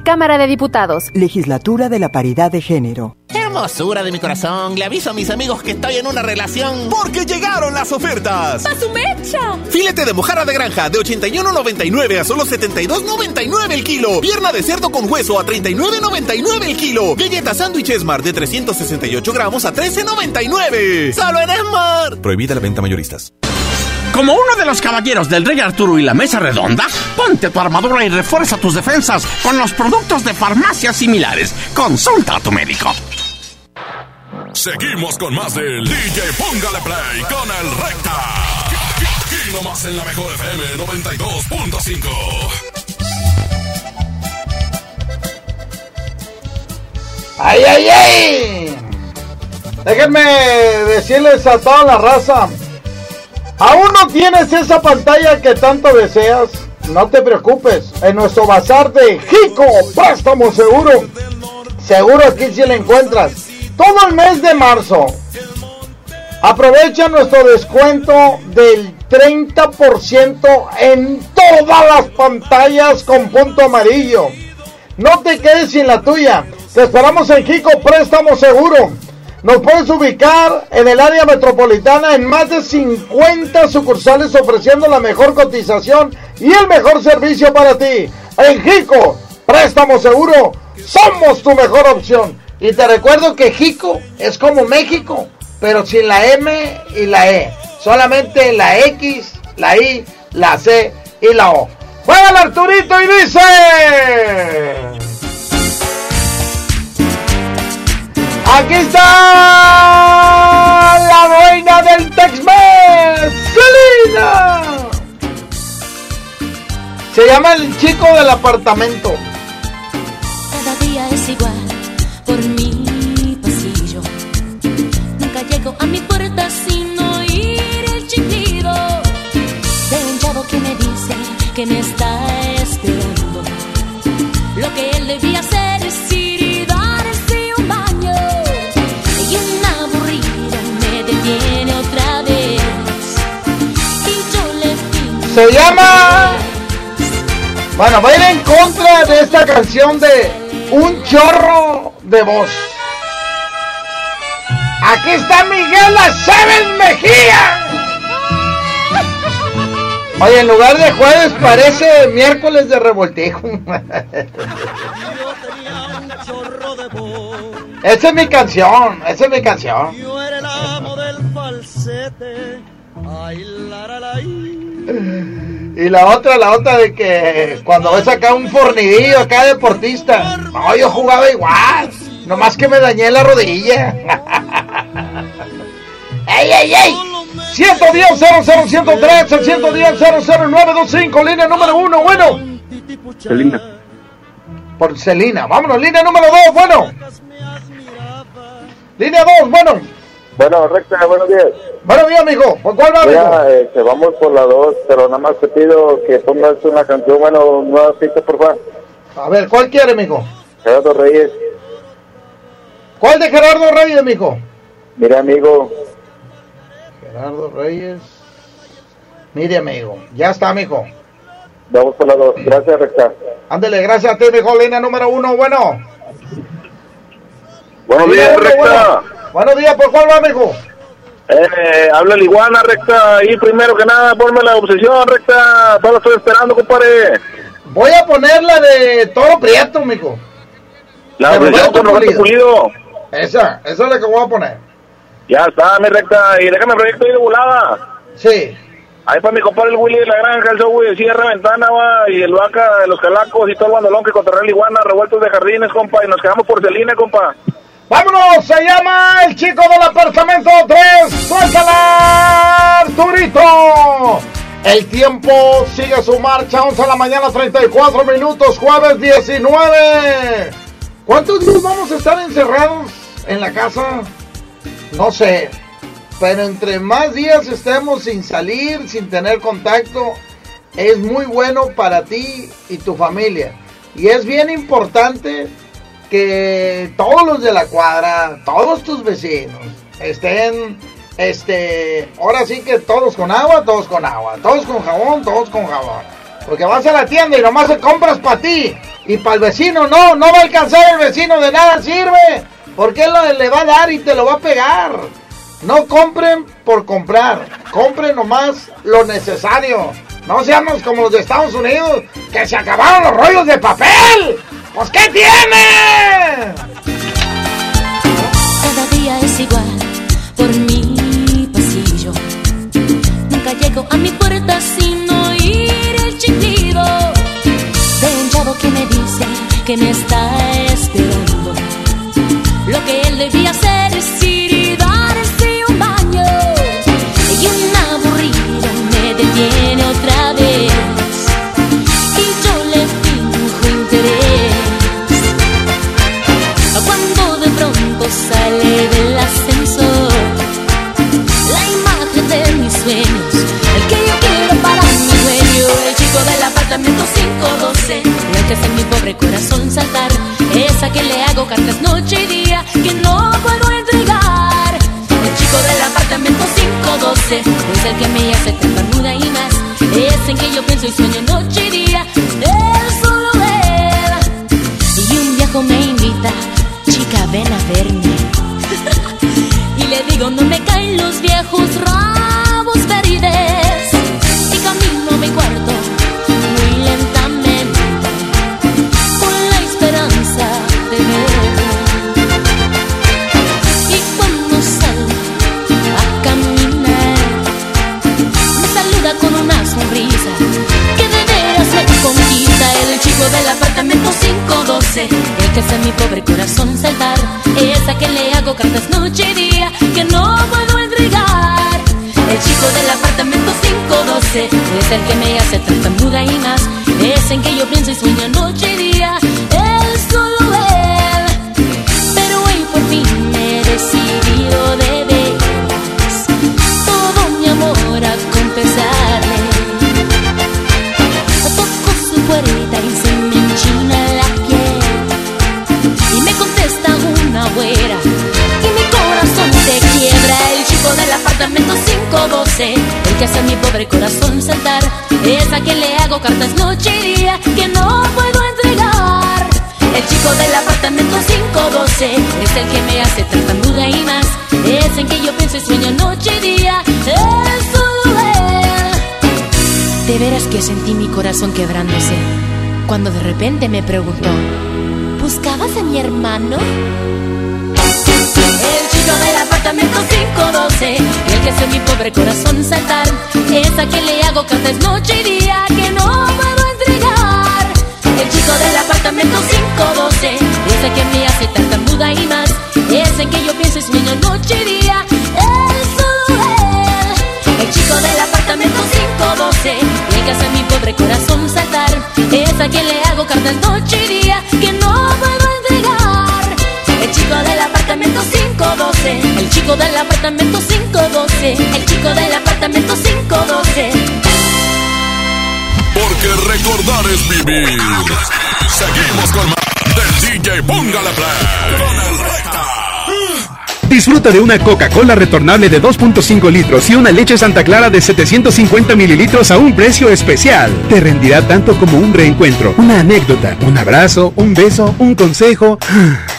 Cámara de Diputados. Legislatura de la Paridad de Género. Hermosura de mi corazón, le aviso a mis amigos que estoy en una relación. Porque llegaron las ofertas. ¡A su mecha! Filete de mojarra de granja de 81.99 a solo 72.99 el kilo. Pierna de cerdo con hueso a 39.99 el kilo. Galleta sándwich Smart de 368 gramos a 13.99. ¡Solo en Smart! Prohibida la venta mayoristas. Como uno de los caballeros del Rey Arturo y la Mesa Redonda, ponte tu armadura y refuerza tus defensas con los productos de farmacias similares. Consulta a tu médico. Seguimos con más del DJ Póngale Play con el Recta. Aquí nomás en la mejor FM 92.5. ¡Ay, ay, ay! Déjenme decirles a toda la raza. ¿Aún no tienes esa pantalla que tanto deseas? No te preocupes. En nuestro bazar de Jico, préstamo seguro. Seguro aquí sí la encuentras. Todo el mes de marzo. Aprovecha nuestro descuento del 30% en todas las pantallas con punto amarillo. No te quedes sin la tuya. Te esperamos en Jico Préstamo Seguro. Nos puedes ubicar en el área metropolitana en más de 50 sucursales ofreciendo la mejor cotización y el mejor servicio para ti. En Jico, préstamo seguro, somos tu mejor opción. Y te recuerdo que Jico es como México, pero sin la M y la E. Solamente la X, la I, la C y la O. Juega Arturito y dice... Aquí está la reina del Tex-Mex. Se llama el chico del apartamento. Se llama... Bueno, va a ir en contra de esta canción de Un chorro de voz. Aquí está Miguel Aceves Mejía. Oye, en lugar de jueves parece miércoles de revoltijo. Esa es mi canción, esa es mi canción. Yo era el amo del falsete. Ay, la, la, la, Y la otra, la otra de que cuando ves acá un fornidillo acá deportista. No, yo jugaba igual. Nomás que me dañé la rodilla. ¡Ey, ey, ey! 110 00 103 el 110 00925 línea número uno, bueno. Selena. Por Celina. Vámonos, línea número 2, bueno. Línea 2, bueno. Bueno, recta, buenos días. Buenos días, amigo. ¿Por cuál va, Mira, amigo? este, vamos por la 2, pero nada más te pido que pongas una canción, bueno, nueva pista, por favor. A ver, ¿cuál quiere, amigo? Gerardo Reyes, ¿Cuál de Gerardo Reyes, amigo? mira, amigo, Gerardo Reyes. Mire, amigo. Ya está, amigo. vamos por la 2. Gracias, recta. Ándele, gracias a ti, mijo. Línea número uno, bueno. Buenos días, recta. bueno. Buenos días, ¿por cuál va, mijo? Eh, habla el iguana, recta. Y primero que nada, ponme la obsesión, recta. Todo lo estoy esperando, compadre. Voy a poner la de Toro Prieto, mijo. La De obsesión con Roberto Pulido. Esa, esa es la que voy a poner. Ya está, mi recta. Y déjame el proyecto ahí de volada. Sí. Ahí para mi compadre el Willy de la granja, el Zoe de Sierra Ventana, va. Y el Vaca de los Calacos y todo el bandolón que contra el iguana, revueltos de jardines, compa. Y nos quedamos por Celina, compa. ¡Vámonos! Se llama el chico del apartamento 3. ¡Suéltala, Arturito! El tiempo sigue su marcha. 11 de la mañana, 34 minutos, jueves 19. ¿Cuántos días vamos a estar encerrados en la casa? No sé. Pero entre más días estemos sin salir, sin tener contacto, es muy bueno para ti y tu familia. Y es bien importante que todos los de la cuadra, todos tus vecinos, estén, este, ahora sí que todos con agua, todos con agua, todos con jabón, todos con jabón. Porque vas a la tienda y nomás se compras para ti y para el vecino no, no va a alcanzar el vecino, de nada sirve, porque él le va a dar y te lo va a pegar. No compren por comprar, compren nomás lo necesario. No seamos como los de Estados Unidos, que se acabaron los rollos de papel. Pues ¿qué tiene? Cada día es igual por mi pasillo. Nunca llego a mi puerta sin oír el chiflido de un chavo que me dice que me está esperando. Lo que él debía hacer El que hace mi pobre corazón saltar. Esa que le hago cartas noche y día Que no puedo entregar. El chico del apartamento 512 Es el que me hace tartamuda y más. Es en que yo pienso y sueño noche y día Él solo él y un viejo me invita, chica, ven a verme. y le digo, no me caen los viejos rabos 512 es el que me hace tartamuda y más. Es en que yo pienso y sueño noche y día. Él solo él pero hoy por fin me he decidido de veras. Todo mi amor a confesarle. Toco su puerta y se me enchina la piel. Y me contesta una güera. Y mi corazón se quiebra. El chico del apartamento 512 El que hace mi pobre corazón cartas noche y día Que no puedo entregar. El chico del apartamento 512 Es el que me hace tartamuda y más. Es en que yo pienso y sueño noche y día Es solo él de veras que sentí mi corazón quebrándose cuando de repente me preguntó, ¿buscabas a mi hermano? El chico del apartamento 512, el que hace mi pobre corazón saltar, es a quien le hago cartas noche y día que no puedo entregar. El chico del apartamento 512, es el que me hace tartamuda y más, es en que yo pienso y sueño noche y día, es él. El chico del apartamento 512 Y el que hace mi pobre corazón saltar Es a quien le hago cartas noche y día Que no puedo entregar El chico del apartamento 512 El chico del apartamento 512 El chico del apartamento 512 Porque recordar es vivir. Seguimos con más del DJ Póngale Play. Con el recta. Disfruta de una Coca-Cola retornable de 2.5 litros y una leche Santa Clara de 750 mililitros a un precio especial. Te rendirá tanto como un reencuentro, una anécdota, un abrazo, un beso, un consejo.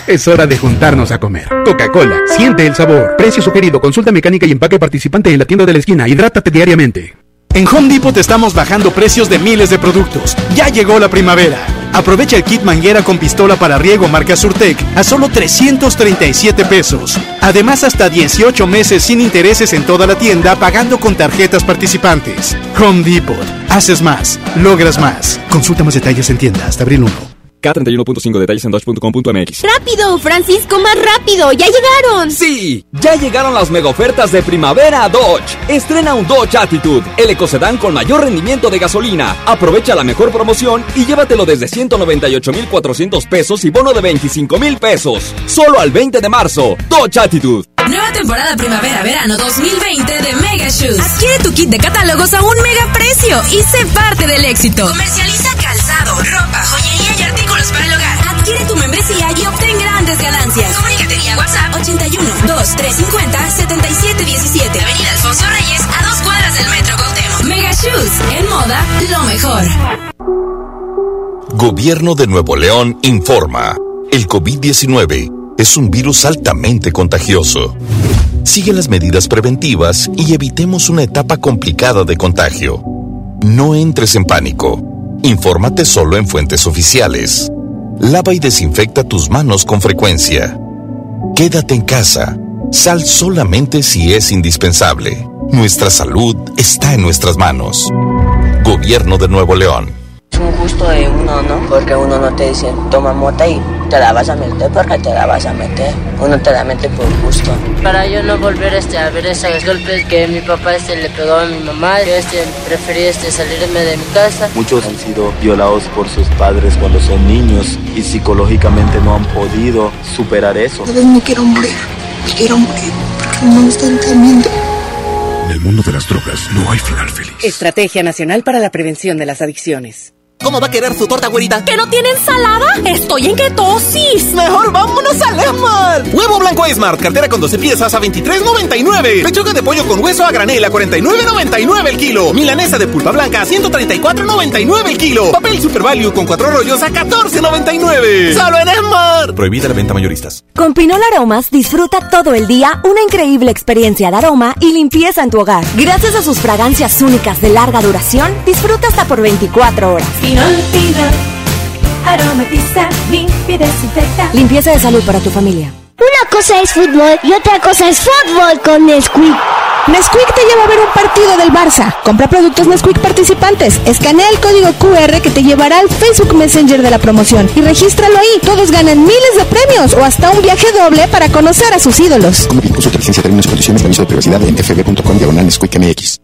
Es hora de juntarnos a comer. Coca-Cola, siente el sabor. Precio sugerido, consulta mecánica y empaque participante en la tienda de la esquina. Hidrátate diariamente. En Home Depot estamos bajando precios de miles de productos. Ya llegó la primavera. Aprovecha el kit manguera con pistola para riego marca Surtec a solo 337 pesos. Además, hasta 18 meses sin intereses en toda la tienda pagando con tarjetas participantes. Home Depot. Haces más. Logras más. Consulta más detalles en tienda hasta abril 1. K31.5 detalles en dodge.com.mx. ¡Rápido, Francisco, más rápido! ¡Ya llegaron! ¡Sí! Ya llegaron las mega ofertas de primavera a Dodge. Estrena un Dodge Attitude, el ecocedán con mayor rendimiento de gasolina. Aprovecha la mejor promoción y llévatelo desde 198,400 pesos y bono de 25,000 pesos. Solo al 20 de marzo. Dodge Attitude. Nueva temporada primavera-verano 2020 de Mega Shoes. Adquiere tu kit de catálogos a un mega precio y sé parte del éxito. Comercializa calzado, ropa, joyería y obtén grandes ganancias. Comunícate WhatsApp 81 2350 7717. Avenida Alfonso Reyes a dos cuadras del Metro Cuauhtémoc. Mega Shoes, en moda, lo mejor. Gobierno de Nuevo León informa. El COVID-19 es un virus altamente contagioso. Sigue las medidas preventivas y evitemos una etapa complicada de contagio. No entres en pánico. Infórmate solo en fuentes oficiales. Lava y desinfecta tus manos con frecuencia. Quédate en casa. Sal solamente si es indispensable. Nuestra salud está en nuestras manos. Gobierno de Nuevo León. Es un gusto de uno, ¿no? Porque uno no te dice, toma mota y te la vas a meter porque te la vas a meter. Uno te la mete por gusto. Para yo no volver este, a ver esos golpes que mi papá este, le pegó a mi mamá, yo este, preferí este, salirme de mi casa. Muchos han sido violados por sus padres cuando son niños y psicológicamente no han podido superar eso. A veces me quiero morir, me quiero morir porque no me están temiendo. En el mundo de las drogas no hay final feliz. Estrategia Nacional para la Prevención de las Adicciones. ¿Cómo va a querer su torta, güerita? ¿Que no tiene ensalada? Estoy en ketosis. Mejor vámonos al Esmart. Huevo blanco Smart, cartera con 12 piezas a 23.99. Pechuga de pollo con hueso a granel a 49.99 el kilo. Milanesa de pulpa blanca a 134.99 el kilo. Papel Super Value con cuatro rollos a 14.99. Solo en Esmart. Prohibida la venta mayoristas. Con Pinol Aromas disfruta todo el día una increíble experiencia de aroma y limpieza en tu hogar. Gracias a sus fragancias únicas de larga duración, disfruta hasta por 24 horas. Aromatiza, limpia y desinfecta. Limpieza de salud para tu familia. Una cosa es fútbol y otra cosa es fútbol con Nesquik. Nesquik te lleva a ver un partido del Barça. Compra productos Nesquik participantes. Escanea el código QR que te llevará al Facebook Messenger de la promoción y regístralo ahí. Todos ganan miles de premios o hasta un viaje doble para conocer a sus ídolos. Como licencia, términos y condiciones de aviso de privacidad en fb.com diagonal Nesquik MX.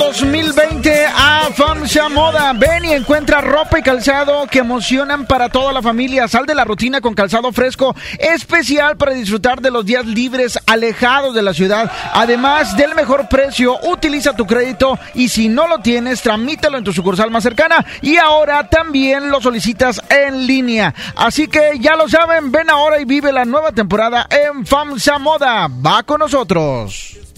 2020 a FAMSA Moda. Ven y encuentra ropa y calzado que emocionan para toda la familia. Sal de la rutina con calzado fresco especial para disfrutar de los días libres alejados de la ciudad. Además del mejor precio, utiliza tu crédito y si no lo tienes, tramítalo en tu sucursal más cercana. Y ahora también lo solicitas en línea. Así que ya lo saben, ven ahora y vive la nueva temporada en FAMSA Moda. Va con nosotros.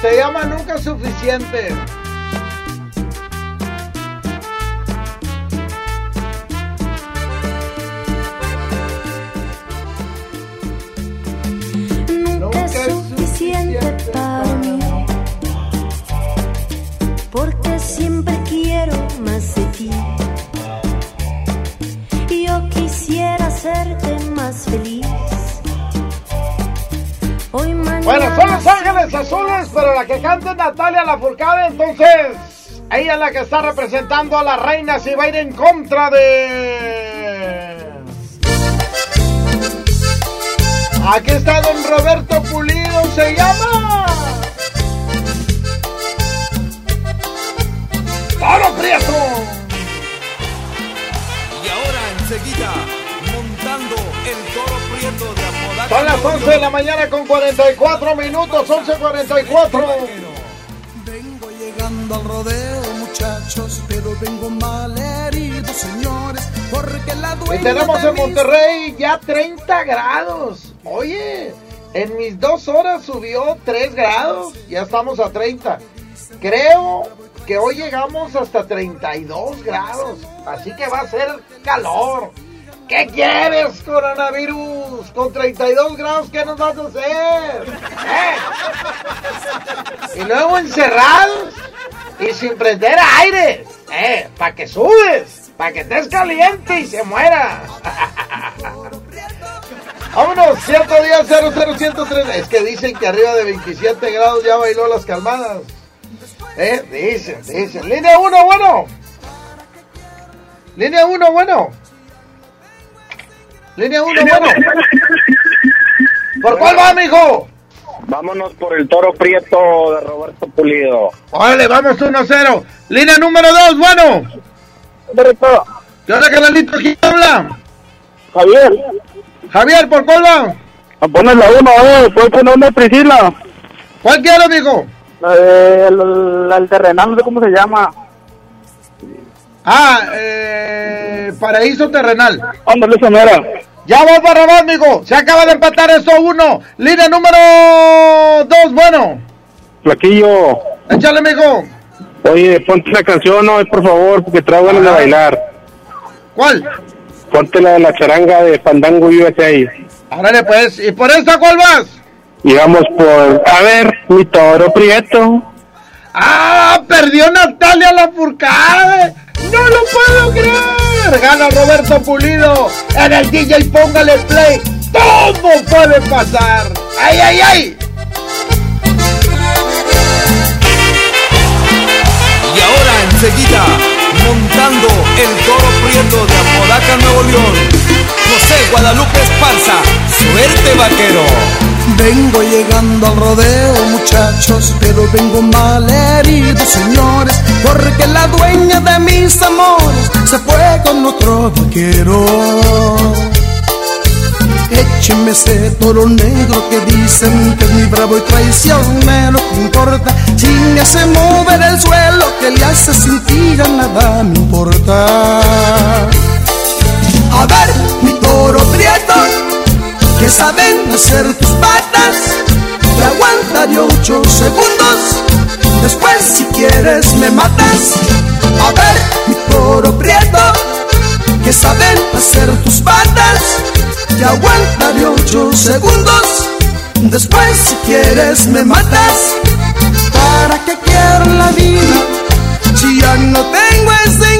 Se llama Nunca Suficiente. Azules, pero la que canta es Natalia Lafourcade, entonces ella es la que está representando a la reina si va a ir en contra de... Aquí está don Roberto Pulido, se llama. ¡Toro Prieto! Y ahora enseguida, Son las 11 de la mañana con 44 minutos, 11.44. Vengo llegando al rodeo, muchachos, pero vengo mal herido, señores, porque la dueña tenemos en Monterrey ya 30 grados. Oye, en mis dos horas subió 3 grados, ya estamos a 30. Creo que hoy llegamos hasta 32 grados, así que va a ser calor. ¿Qué quieres, coronavirus? Con 32 grados, ¿qué nos vas a hacer? ¿Eh? Y luego encerrados y sin prender aire, ¿eh? Para que subes, para que estés caliente y se muera. Vámonos, cierto día 00103. Es que dicen que arriba de 27 grados ya bailó las calmadas. ¿Eh? Dicen, dicen. Línea 1, bueno. Línea 1, bueno. Línea 1, bueno. ¿Por cuál va, mijo? Vámonos por el toro prieto de Roberto Pulido. Órale, vamos 1-0. Línea número 2, bueno. ¿Qué onda, canalito? ¿Quién habla? Javier. Javier, ¿por cuál va? A poner la 1, eh, ¿puedes poner una Priscila? ¿Cuál quiero, mijo? el, el terrenal, no sé cómo se llama. Ah, eh, Paraíso Terrenal. Ándale, esa mera. Ya va para abajo, mijo. Se acaba de empatar esto uno. Línea número 2, bueno. Flaquillo. Échale, mijo. Oye, ponte la canción, no, por favor, porque traigo ganas de bailar. ¿Cuál? Ponte la de la charanga de Fandango USA. Árale, pues. ¿Y por esta cuál vas? Y vamos por, a ver, mi toro prieto. ¡Ah! Perdió Natalia la Furcade. ¡No lo puedo creer! Gana Roberto Pulido. En el DJ póngale play. Todo puede pasar. ¡Ay, ay, ay! Y ahora enseguida, montando el toro prieto de Apodaca, Nuevo León. José Guadalupe Esparza, suerte vaquero. Vengo llegando al rodeo, muchachos, pero vengo mal herido, señores, porque la dueña de mis amores se fue con otro vaquero. Écheme ese toro negro que dicen que es mi bravo y traicionero, ¿qué importa? Si me hace mover el suelo, que le hace sentir a nada me importa. A ver, mi toro prieto, que saben hacer tus patas. Te aguantaré ocho segundos. Después, si quieres, me matas. A ver, mi toro prieto, que saben hacer tus patas. Te aguantaré ocho segundos. Después, si quieres, me matas. ¿Para qué quiero la vida? Si ya no tengo esa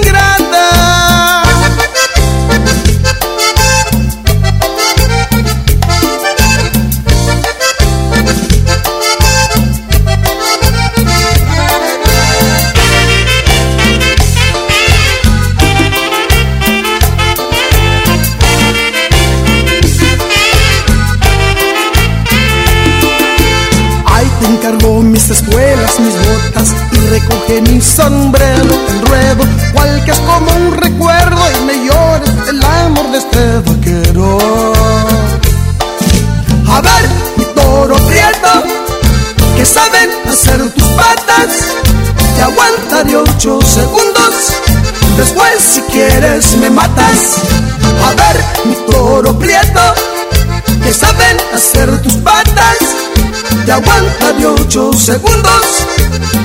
mi sombrero. El ruedo, cual que es como un recuerdo y me llores el amor de este vaquero. A ver, mi toro prieto, que saben hacer tus patas. Te aguantaré ocho segundos. Después, si quieres, me matas. A ver, mi toro prieto, que saben hacer tus patas. Te aguantaré ocho segundos.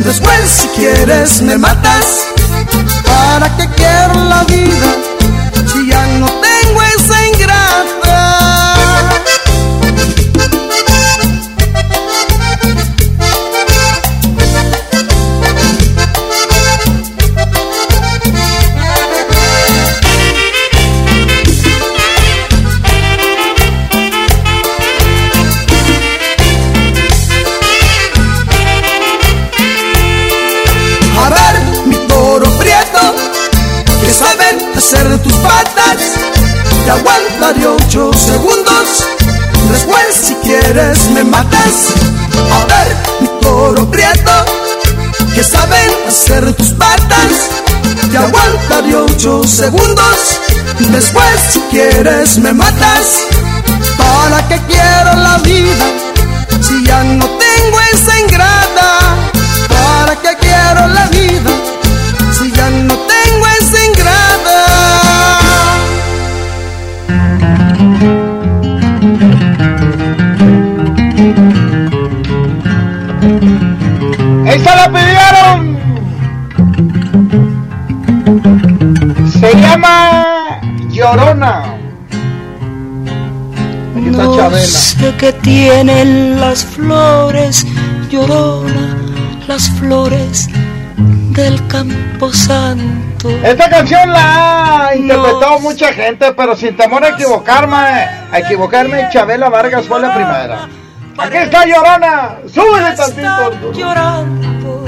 Después, si quieres, me matas. ¿Para qué quiero la vida si ya no tengo 48 segundos. Después, si quieres, me matas. ¿Para qué quiero la vida? Si ya no tengo esa ingrata. ¿Para qué quiero la vida? Si ya no tengo esa ingrata. ¡Esa la Llorona. Aquí está No Chabela. sé qué tienen las flores, llorona, las flores del campo santo. Esta canción la ha interpretado mucha gente, pero sin temor a equivocarme, a equivocarme, Chabela Vargas fue la primera. Aquí está Llorona, súbele tantito. Llorando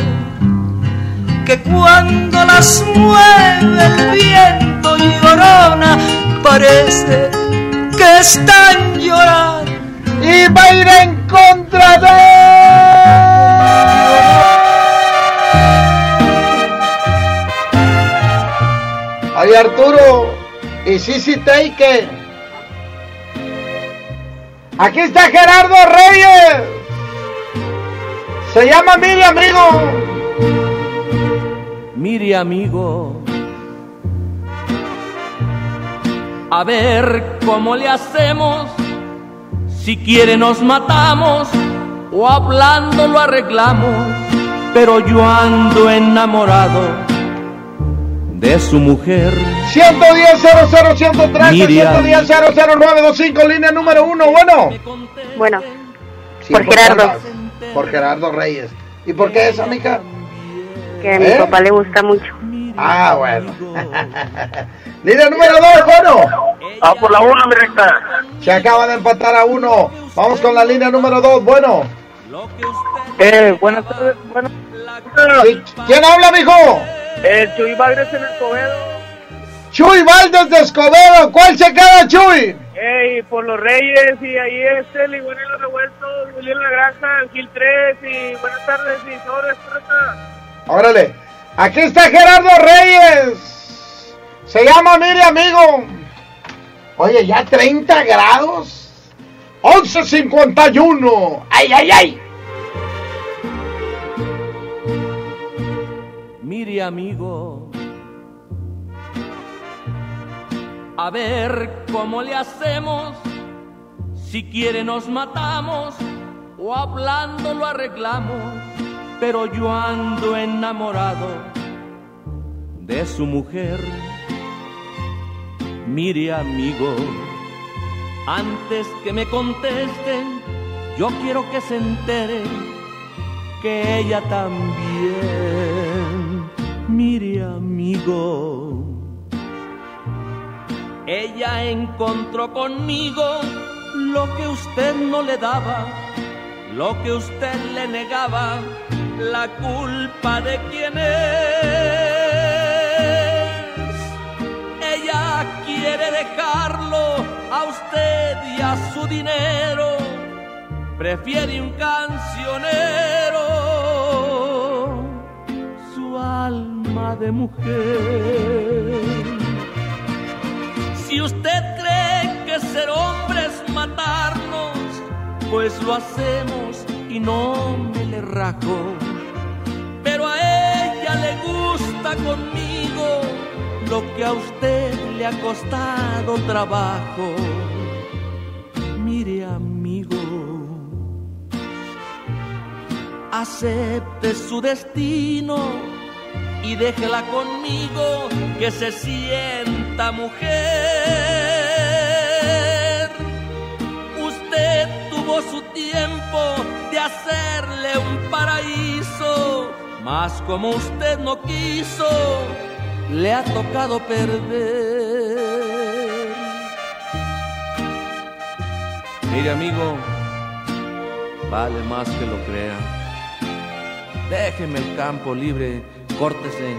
que cuando las mueve el viento llorona parece que están llorando y va a ir en contra de Ay Arturo y Sisi Teike Aquí está Gerardo Reyes. Se llama Miri amigo. Mire amigo, a ver cómo le hacemos, si quiere nos matamos o hablando lo arreglamos, pero yo ando enamorado de su mujer. 110 00 113 Miriam. 110 00925 línea número uno bueno Bueno, Sí, por Gerardo, por Gerardo Reyes ¿y por qué eso amiga? que a mi ¿Eh? papá le gusta mucho. Ah, bueno. Línea número 2, bueno. Ah, por la una, mi recta. Se acaba de empatar a uno. Vamos con la línea número 2, bueno. Eh, buenas tardes, bueno. Sí, ¿Quién habla, mijo? El Chuy Bagres en Escobedo. Chuy Valdés de Escobedo. ¿Cuál se queda, Chuy? Ey, por los Reyes y ahí este, el igual en los revueltos, William La Granja, Gil 3 y buenas tardes y recta. Órale. Aquí está Gerardo Reyes. Se llama, mire, amigo. Oye, ya 30 grados. 11.51. ¡Ay, ay, ay! Mire amigo, a ver cómo le hacemos, si quiere nos matamos o hablando lo arreglamos, pero yo ando enamorado de su mujer. Mire amigo, antes que me contesten, yo quiero que se entere que ella también. Mire amigo, ella encontró conmigo lo que usted no le daba, lo que usted le negaba, la culpa de quién es. Ella quiere dejarlo a usted y a su dinero, prefiere un cancionero, su alma de mujer. Si usted cree que ser hombre es matarnos, pues lo hacemos y no me le rajo. Le gusta conmigo lo que a usted le ha costado trabajo. Mire amigo, acepte su destino y déjela conmigo que se sienta mujer. Usted tuvo su tiempo de hacerle un paraíso, mas como usted no quiso, le ha tocado perder. Mire amigo, vale más que lo crea. Déjeme el campo libre, córtese.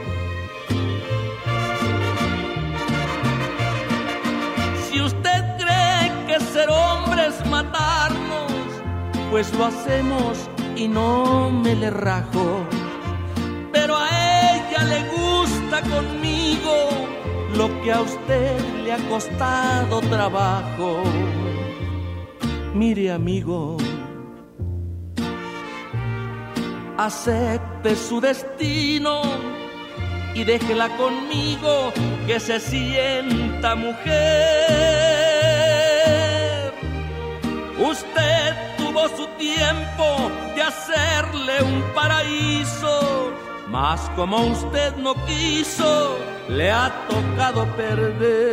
Si usted cree que ser hombre es matarnos, pues lo hacemos y no me le rajo. Conmigo lo que a usted le ha costado trabajo. Mire amigo, acepte su destino y déjela conmigo que se sienta mujer. Usted tuvo su tiempo de hacerle un paraíso, mas como usted no quiso, le ha tocado perder.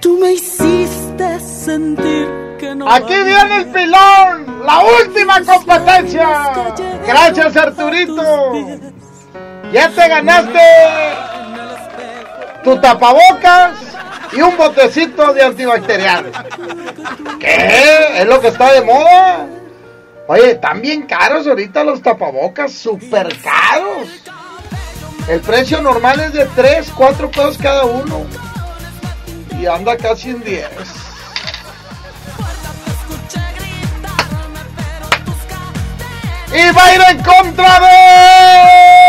Tú me hiciste sentir que no. Aquí viene el pilón, la última competencia. Gracias Arturito. Ya te ganaste tu tapabocas y un botecito de antibacterial. ¿Qué? ¿Es lo que está de moda? Oye, están bien caros ahorita los tapabocas, súper caros. El precio normal es de 3, 4 pesos cada uno. Y anda casi en 10. Y va a ir en contra de...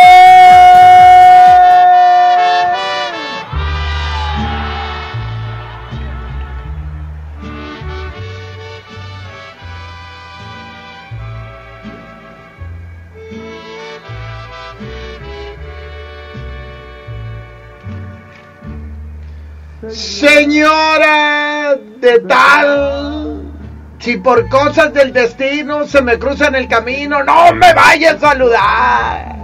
Señora de tal, si por cosas del destino se me cruza en el camino, no me vaya a saludar.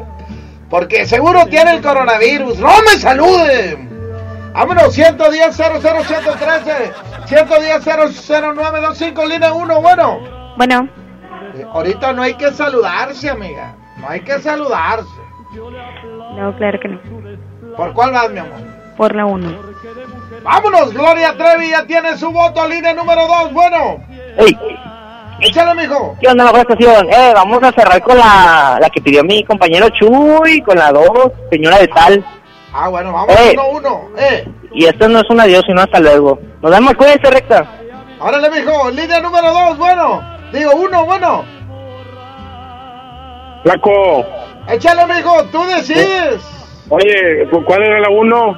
Porque seguro tiene el coronavirus. No me salude. Vámonos, 110 00113 110 00925 línea 1, bueno. Bueno, Eh, Ahorita no hay que saludarse, amiga. No hay que saludarse. no, claro que no. ¿Por cuál vas, mi amor? Por la 1. Vámonos, Gloria Trevi ya tiene su voto, línea número 2, bueno. Ey, Échale, mijo. ¿qué onda, mejor estación? Eh, vamos a cerrar con la, la que pidió mi compañero Chuy, con la 2, señora de tal. Ah, bueno, vamos Eh. uno, uno. Eh, Y esto no es un adiós, sino hasta luego. Nos vemos, cuídense, recta. órale, mijo, línea número 2, bueno. Digo, uno, bueno. Flaco, Échale, mijo, tú decides. oye, ¿cu- ¿cuál era la uno?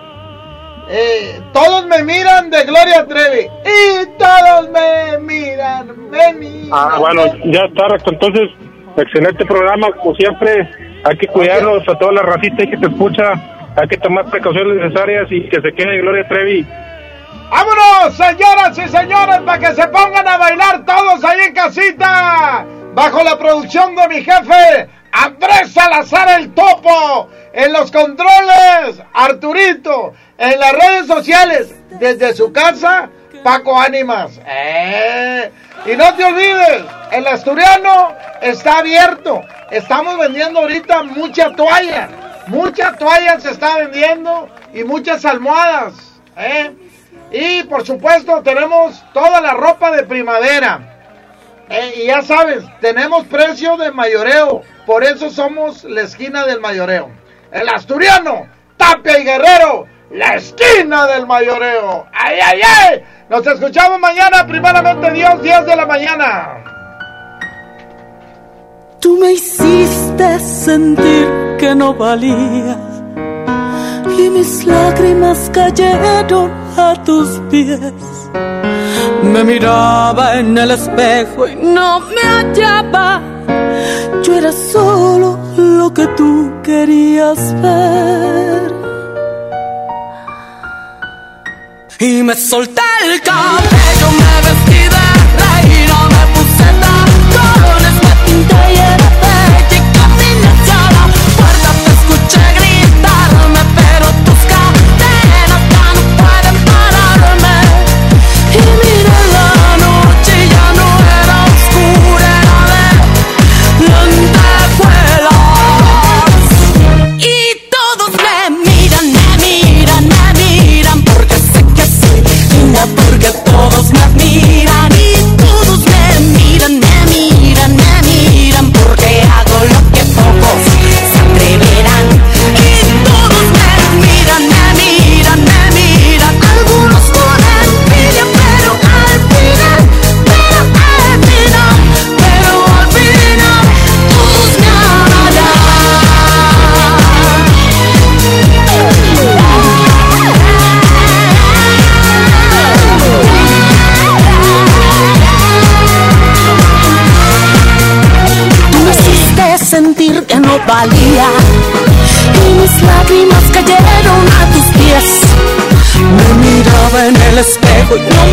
Eh, todos me miran de Gloria Trevi. Y todos me miran, me miran. Ah, bueno, ya está. Entonces, excelente programa, como siempre. Hay que cuidarnos a toda la racita que te escucha. Hay que tomar precauciones necesarias y que se quede Gloria Trevi. ¡Vámonos, señoras y señores, para que se pongan a bailar todos ahí en casita! Bajo la producción de mi jefe, Andrés Salazar el Topo. En los controles, Arturito. En las redes sociales, desde su casa, Paco Ánimas. ¡Eh! Y no te olvides, el asturiano está abierto. Estamos vendiendo ahorita mucha toalla. Mucha toalla se está vendiendo y muchas almohadas. ¿eh? Y por supuesto tenemos toda la ropa de primavera. Eh, y ya sabes, tenemos precio de mayoreo. Por eso somos la esquina del mayoreo. El asturiano, Tapia y Guerrero, la esquina del mayoreo. ¡Ay, ay, ay! Nos escuchamos mañana, primeramente Dios, 10 de la mañana. Tú me hiciste sentir que no valía y mis lágrimas cayeron a tus pies. Me miraba en el espejo y no me hallaba. Yo era solo lo que tú querías ver. Y me solté el cabello, me valía y mis lágrimas cayeron a tus pies. Me miraba en el espejo y no